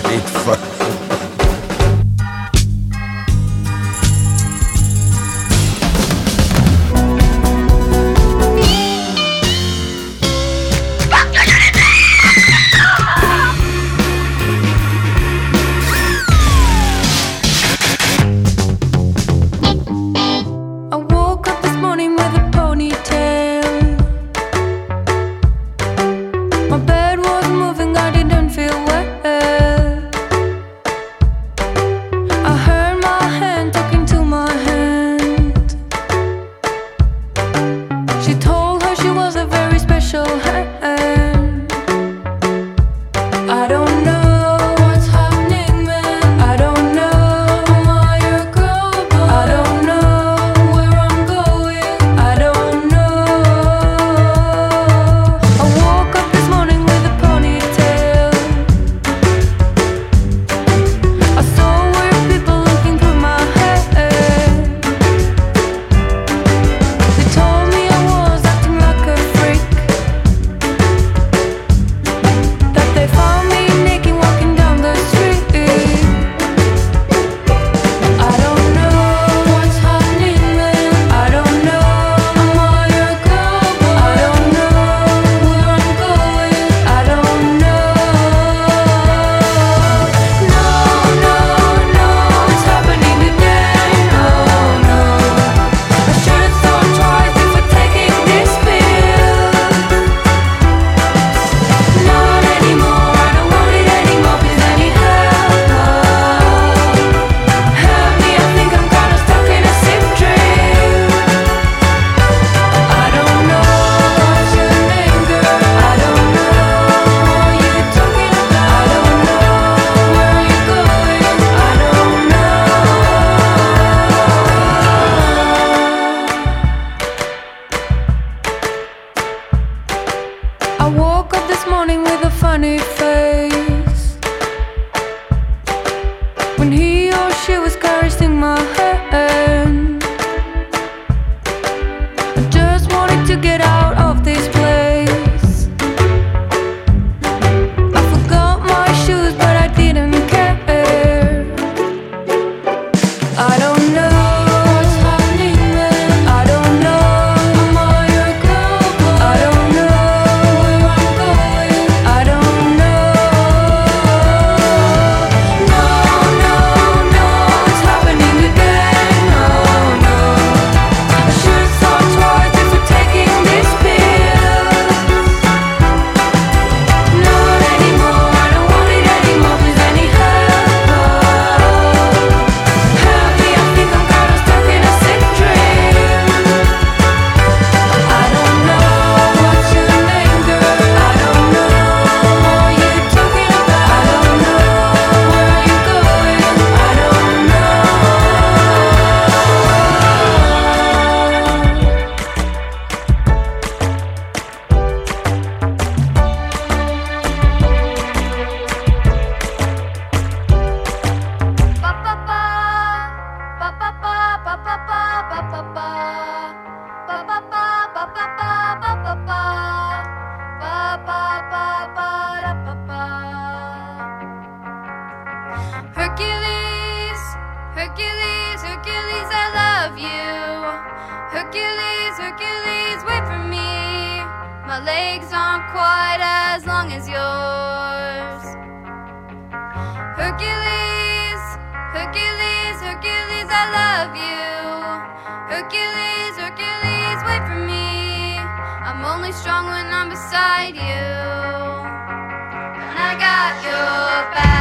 great fuck. Hercules, Hercules, Hercules, I love you. Hercules, Hercules, wait for me. My legs aren't quite as long as yours. Hercules, Hercules, Hercules, I love you. Hercules, Hercules, wait for me. I'm only strong when I'm beside you. And I got your back.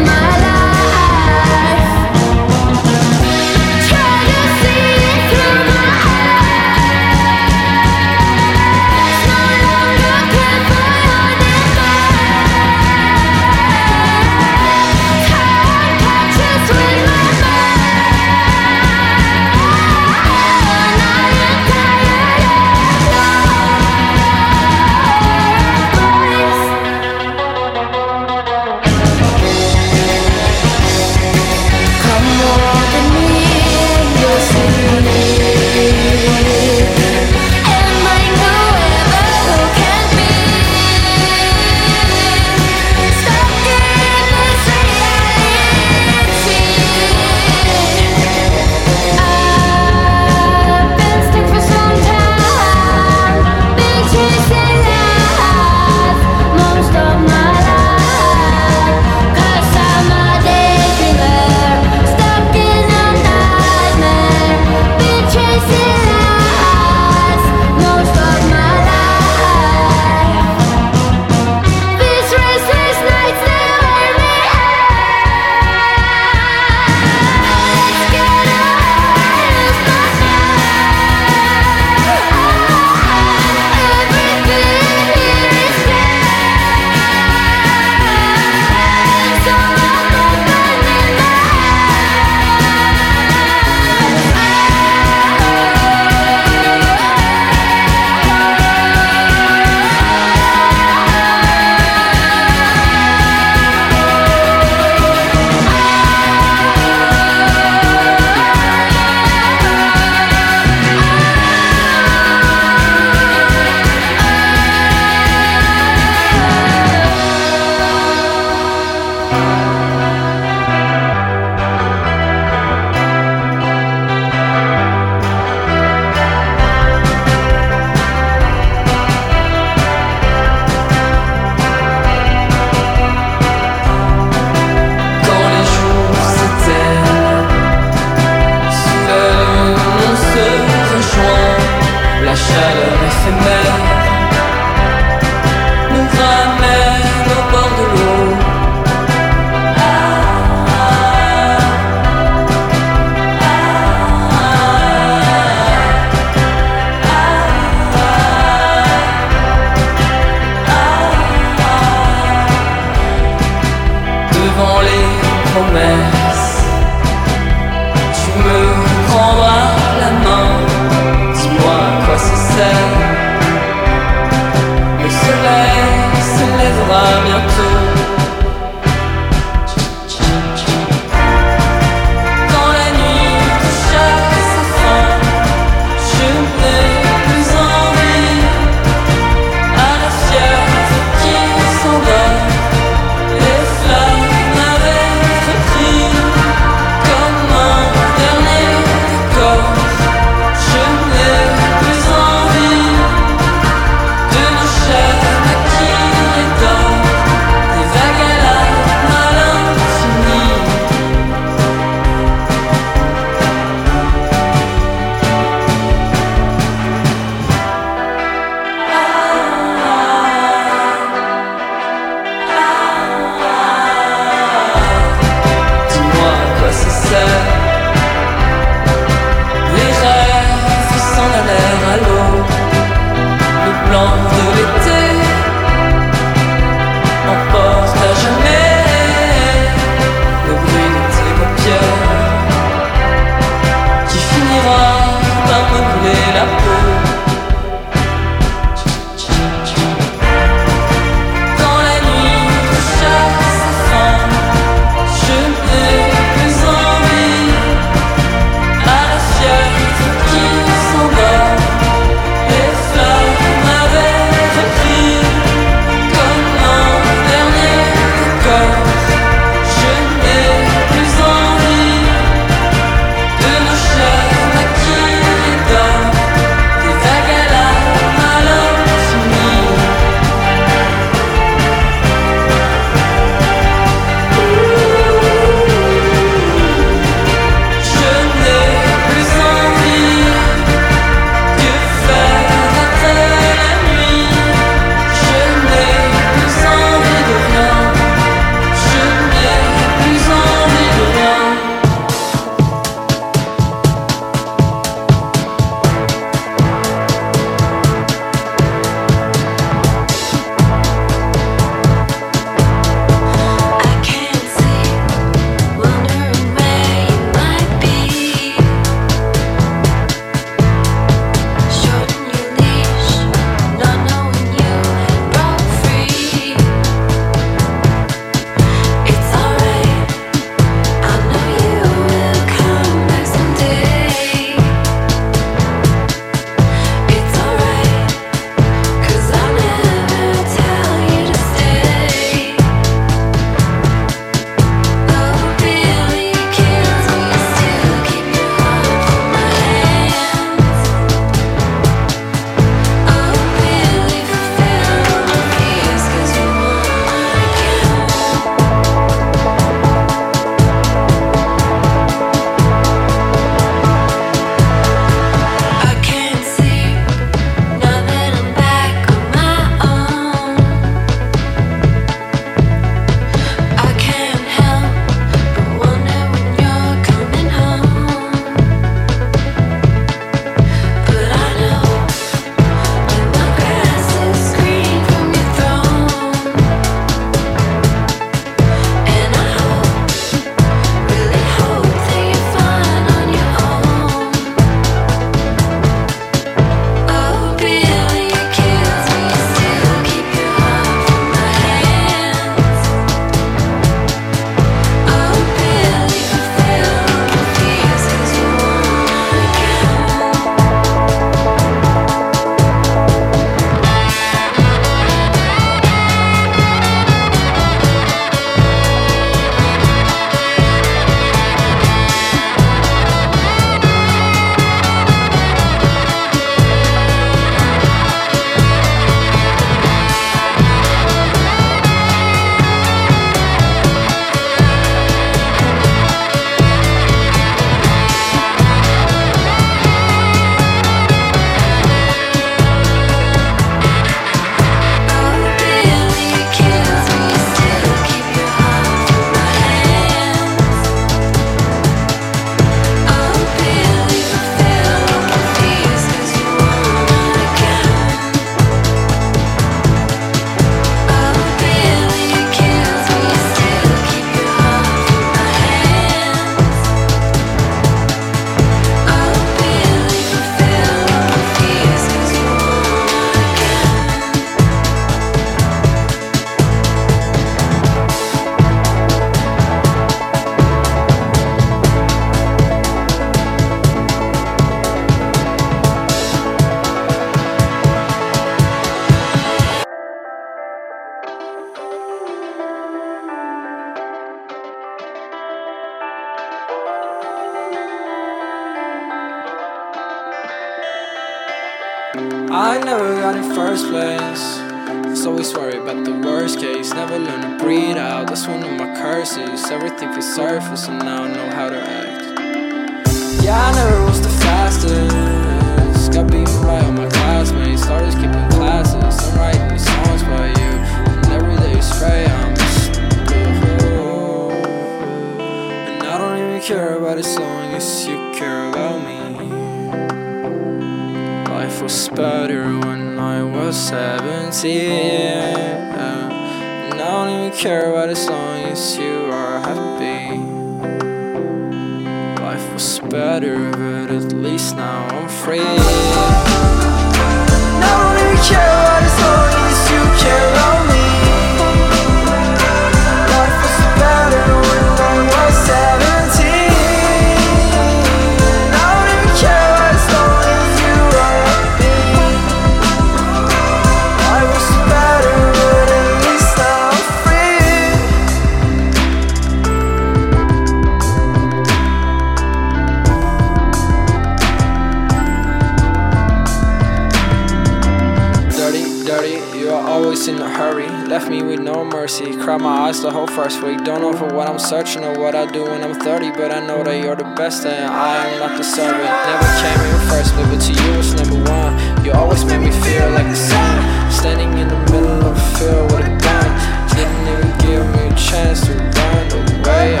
First week. Don't know for what I'm searching or what I do when I'm 30, but I know that you're the best and I am not deserving. Never came here first, but to you it's number one. You always make me feel like the sun. Standing in the middle of a field with a gun. Didn't even give me a chance to run away. I,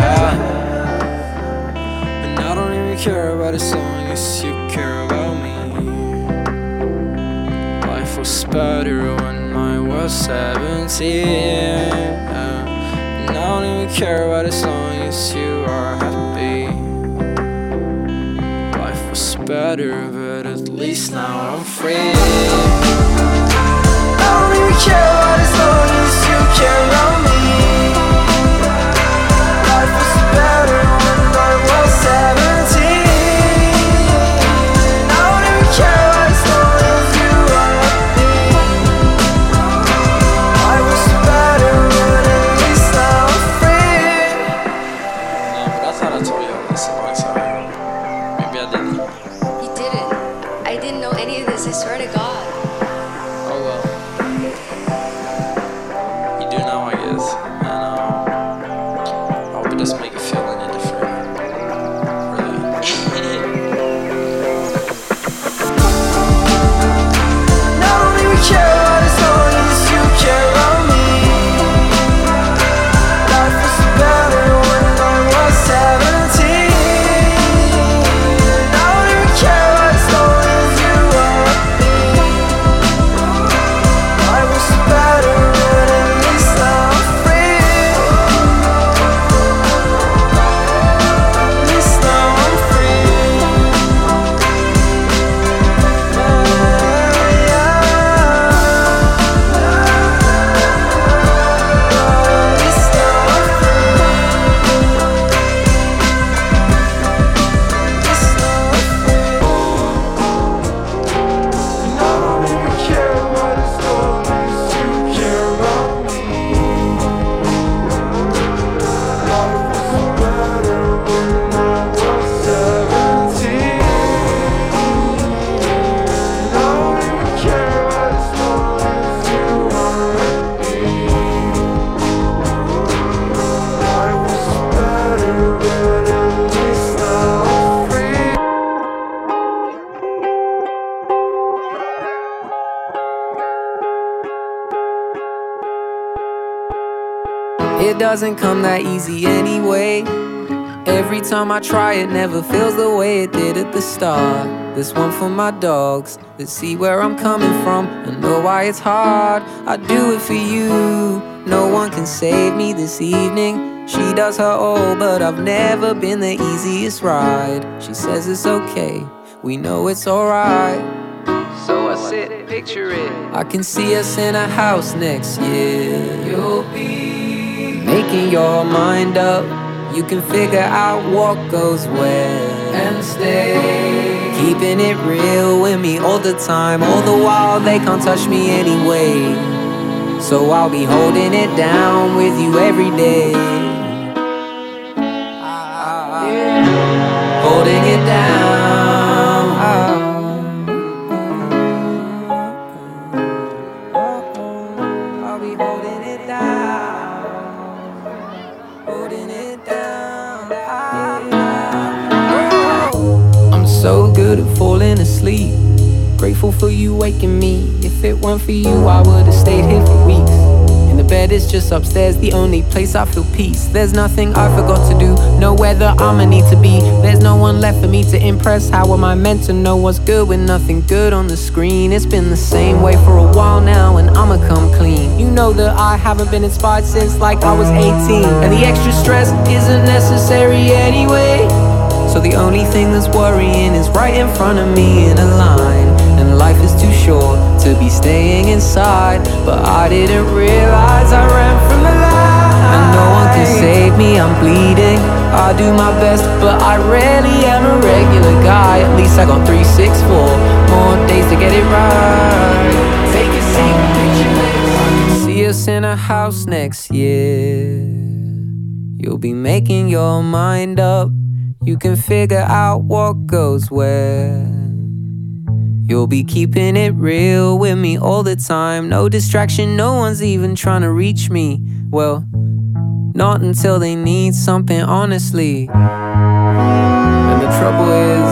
and I don't even care about so long as you care about me. Life was better when I was 17. And I don't even care about as long as you are happy. Life was better, but at least now I'm free. I don't even care about as long as you care about me. Doesn't come that easy anyway. Every time I try, it never feels the way it did at the start. This one for my dogs that see where I'm coming from and know why it's hard. I do it for you. No one can save me this evening. She does her all, but I've never been the easiest ride. She says it's okay, we know it's alright. So I sit, picture it. I can see us in a house next year. You'll making your mind up. You can figure out what goes where and stay. Keeping it real with me all the time. All the while they can't touch me anyway. So I'll be holding it down with you every day. For you, I would have stayed here for weeks. And the bed is just upstairs, the only place I feel peace. There's nothing I forgot to do, nowhere that I'ma need to be. There's no one left for me to impress. How am I meant to know what's good when nothing good on the screen? It's been the same way for a while now, and I'ma come clean. You know that I haven't been inspired since like I was 18. And the extra stress isn't necessary anyway. So the only thing that's worrying is right in front of me in a line. And life is too short to be staying inside. But I didn't realize I ran from the light. And no one can save me, I'm bleeding. I do my best, but I rarely am a regular guy. At least I got 364 more days to get it right. Take a seat, picture. See us in a house next year. You'll be making your mind up. You can figure out what goes where. You'll be keeping it real with me all the time. No distraction, no one's even trying to reach me. Well, not until they need something, honestly. And the trouble is,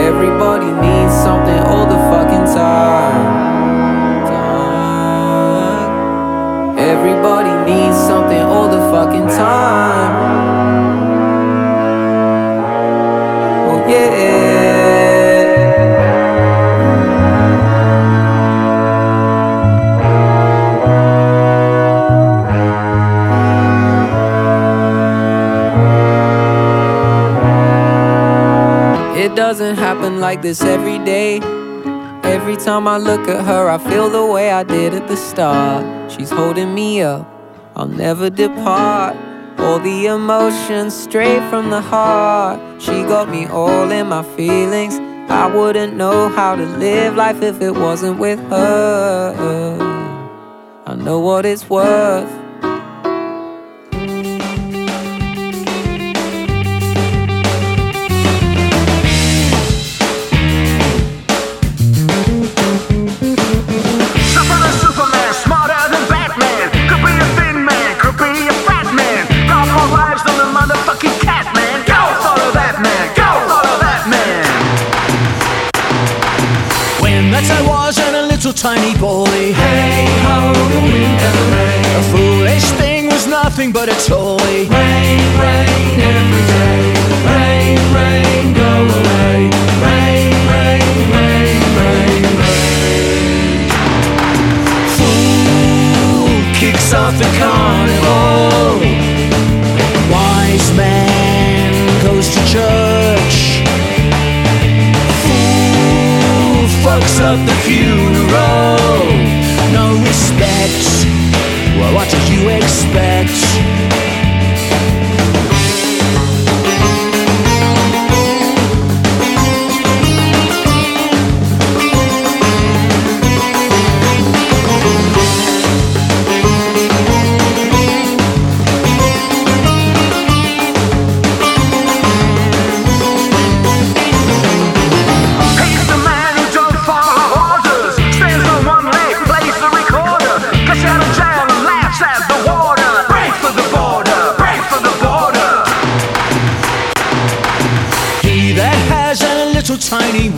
everybody needs something all the fucking time. Everybody needs something all the fucking time. Oh yeah. Doesn't happen like this every day. Every time I look at her, I feel the way I did at the start. She's holding me up, I'll never depart. All the emotions straight from the heart. She got me all in my feelings. I wouldn't know how to live life if it wasn't with her. I know what it's worth. Tiny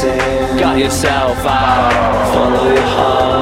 blazing. Got yourself out. Follow your heart.